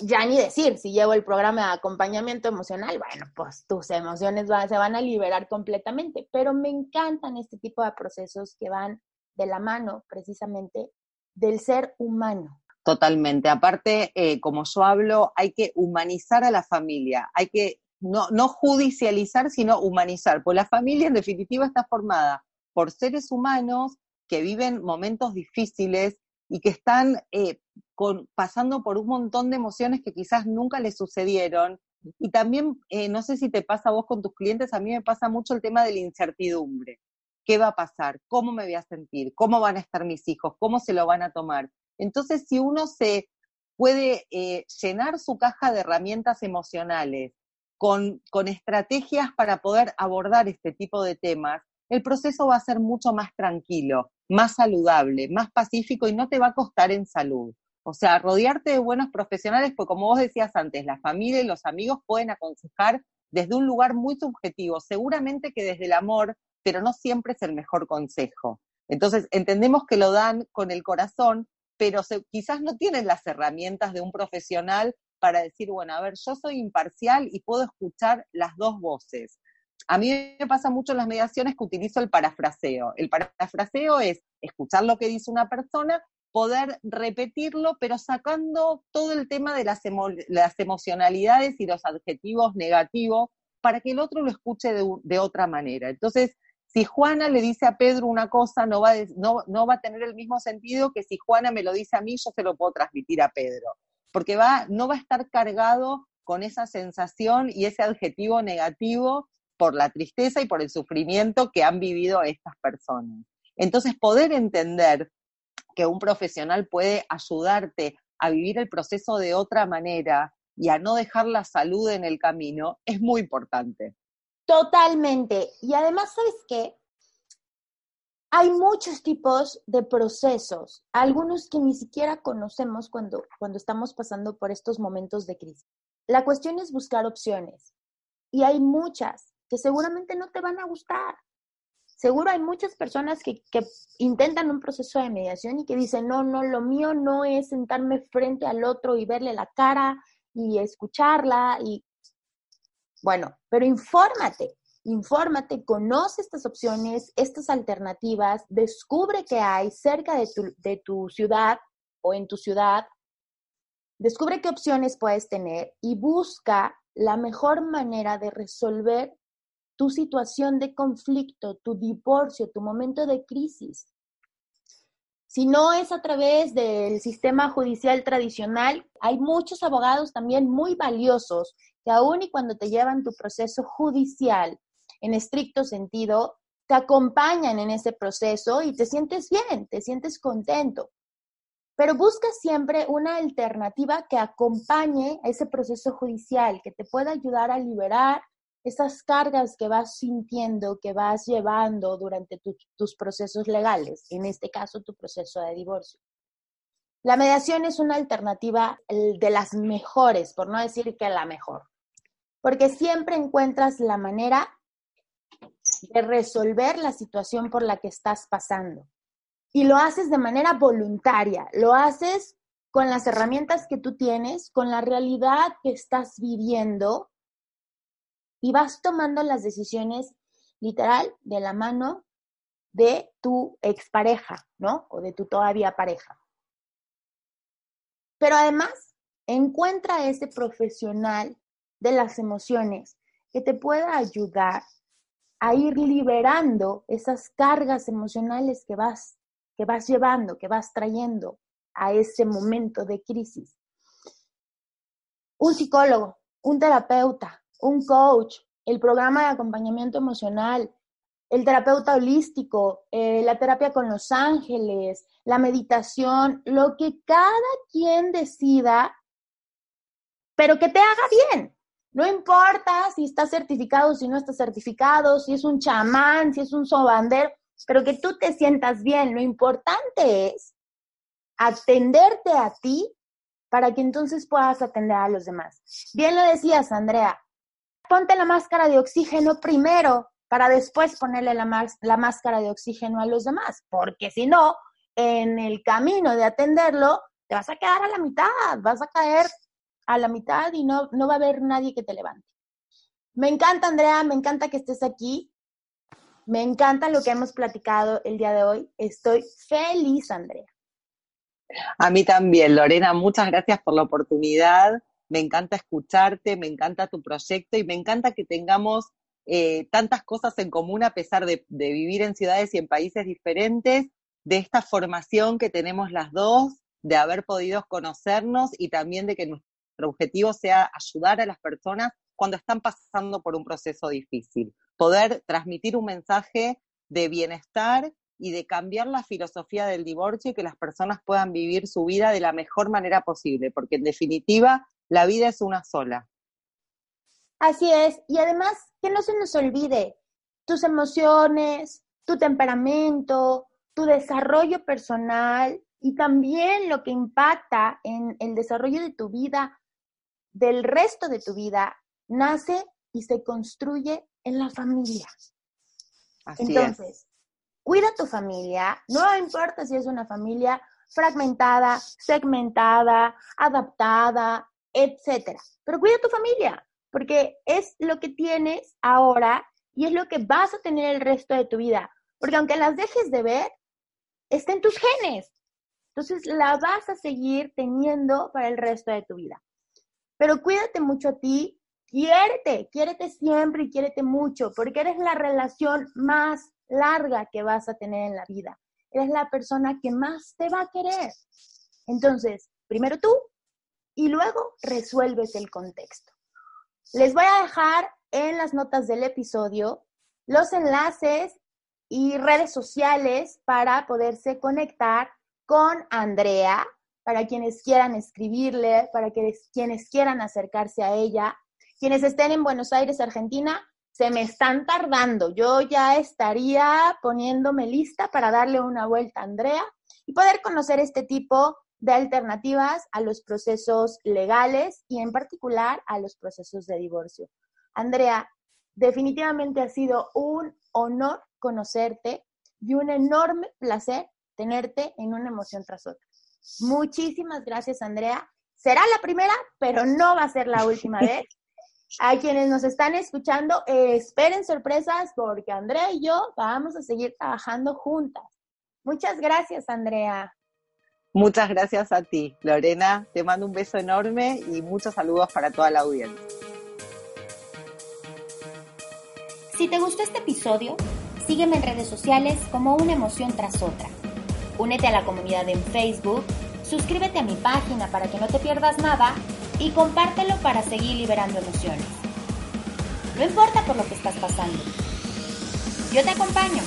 Ya ni decir, si llevo el programa de acompañamiento emocional, bueno, pues tus emociones se van a liberar completamente, pero me encantan este tipo de procesos que van de la mano precisamente del ser humano, Totalmente. Aparte, eh, como yo hablo, hay que humanizar a la familia, hay que no, no judicializar, sino humanizar, pues la familia en definitiva está formada por seres humanos que viven momentos difíciles y que están eh, pasando por un montón de emociones que quizás nunca les sucedieron. Y también, eh, no sé si te pasa a vos con tus clientes, a mí me pasa mucho el tema de la incertidumbre. ¿Qué va a pasar? ¿Cómo me voy a sentir? ¿Cómo van a estar mis hijos? ¿Cómo se lo van a tomar? Entonces, si uno se puede eh, llenar su caja de herramientas emocionales con, con estrategias para poder abordar este tipo de temas, el proceso va a ser mucho más tranquilo, más saludable, más pacífico y no te va a costar en salud. O sea, rodearte de buenos profesionales, pues como vos decías antes, la familia y los amigos pueden aconsejar desde un lugar muy subjetivo, seguramente que desde el amor, pero no siempre es el mejor consejo. Entonces, entendemos que lo dan con el corazón, pero quizás no tienen las herramientas de un profesional para decir, bueno, a ver, yo soy imparcial y puedo escuchar las dos voces. A mí me pasa mucho en las mediaciones que utilizo el parafraseo. El parafraseo es escuchar lo que dice una persona, poder repetirlo, pero sacando todo el tema de las, emocionalidades y los adjetivos negativos para que el otro lo escuche de, otra manera. Entonces, si Juana le dice a Pedro una cosa, no va, no, va a tener el mismo sentido que si Juana me lo dice a mí, yo se lo puedo transmitir a Pedro porque va, no va a estar cargado con esa sensación y ese adjetivo negativo por la tristeza y por el sufrimiento que han vivido estas personas. Entonces, poder entender que un profesional puede ayudarte a vivir el proceso de otra manera y a no dejar la salud en el camino es muy importante. Totalmente. Y además, ¿sabes qué? Hay muchos tipos de procesos, algunos que ni siquiera conocemos cuando, cuando estamos pasando por estos momentos de crisis. La cuestión es buscar opciones y hay muchas que seguramente no te van a gustar. Seguro hay muchas personas que, que, intentan un proceso de mediación y que dicen, no, no, lo mío no es sentarme frente al otro y verle la cara y escucharla y bueno, pero infórmate, infórmate, conoce estas opciones, estas alternativas, descubre qué hay cerca de tu, de tu ciudad o en tu ciudad, descubre qué opciones puedes tener y busca la mejor manera de resolver tu situación de conflicto, tu divorcio, tu momento de crisis. Si no es a través del sistema judicial tradicional, hay muchos abogados también muy valiosos que aún y cuando te llevan tu proceso judicial en estricto sentido, te acompañan en ese proceso y te sientes bien, te sientes contento. Pero busca siempre una alternativa que acompañe ese proceso judicial, que te pueda ayudar a liberar esas cargas que vas sintiendo, que vas llevando durante tus procesos legales, en este caso tu proceso de divorcio. La mediación es una alternativa de las mejores, por no decir que la mejor, porque siempre encuentras la manera de resolver la situación por la que estás pasando. Y lo haces de manera voluntaria, lo haces con las herramientas que tú tienes, con la realidad que estás viviendo y vas tomando las decisiones literal de la mano de tu expareja, ¿no? O de tu todavía pareja. Pero además, encuentra ese profesional de las emociones que te pueda ayudar a ir liberando esas cargas emocionales que vas, que vas llevando, que vas trayendo a ese momento de crisis. Un psicólogo, un terapeuta, un coach, el programa de acompañamiento emocional, el terapeuta holístico, eh, la terapia con los ángeles, la meditación, lo que cada quien decida, pero que te haga bien, no importa si está certificado, si no está certificado, si es un chamán, si es un sobander, pero que tú te sientas bien. Lo importante es atenderte a ti para que entonces puedas atender a los demás. Bien lo decías, Andrea. Ponte la máscara de oxígeno primero para después ponerle la, máscara de oxígeno a los demás, porque si no, en el camino de atenderlo, te vas a quedar a la mitad, vas a caer a la mitad y no, no va a haber nadie que te levante. Me encanta, Andrea, me encanta que estés aquí. Me encanta lo que hemos platicado el día de hoy. Estoy feliz, Andrea. A mí también, Lorena, muchas gracias por la oportunidad. Me encanta escucharte, me encanta tu proyecto y me encanta que tengamos eh, tantas cosas en común a pesar de, de, vivir en ciudades y en países diferentes, de esta formación que tenemos las dos, de haber podido conocernos y también de que nuestro objetivo sea ayudar a las personas cuando están pasando por un proceso difícil, poder transmitir un mensaje de bienestar y de cambiar la filosofía del divorcio y que las personas puedan vivir su vida de la mejor manera posible, porque en definitiva la vida es una sola. Así es, y además que no se nos olvide tus emociones, tu temperamento, tu desarrollo personal y también lo que impacta en el desarrollo de tu vida del resto de tu vida nace y se construye en la familia. Entonces, cuida tu familia, no importa si es una familia fragmentada, segmentada, adaptada, etcétera. Pero cuida tu familia, porque es lo que tienes ahora y es lo que vas a tener el resto de tu vida. Porque aunque las dejes de ver, está en tus genes. Entonces la vas a seguir teniendo para el resto de tu vida. Pero cuídate mucho a ti, quiérete, quiérete siempre y quiérete mucho, porque eres la relación más larga que vas a tener en la vida. Eres la persona que más te va a querer. Entonces, primero tú y luego resuelves el contexto. Les voy a dejar en las notas del episodio los enlaces y redes sociales para poderse conectar con Andrea, para quienes quieran escribirle, para quienes quieran acercarse a ella. Quienes estén en Buenos Aires, Argentina, se me están tardando. Yo ya estaría poniéndome lista para darle una vuelta a Andrea y poder conocer este tipo de alternativas a los procesos legales y en particular a los procesos de divorcio. Andrea, definitivamente ha sido un honor conocerte y un enorme placer tenerte en una emoción tras otra. Muchísimas gracias, Andrea. Será la primera, pero no va a ser la última vez. A quienes nos están escuchando, esperen sorpresas porque Andrea y yo vamos a seguir trabajando juntas. Muchas gracias, Andrea. Muchas gracias a ti, Lorena. Te mando un beso enorme y muchos saludos para toda la audiencia. Si te gustó este episodio, sígueme en redes sociales como una emoción tras otra. Únete a la comunidad en Facebook, suscríbete a mi página para que no te pierdas nada y compártelo para seguir liberando emociones. No importa por lo que estás pasando. Yo te acompaño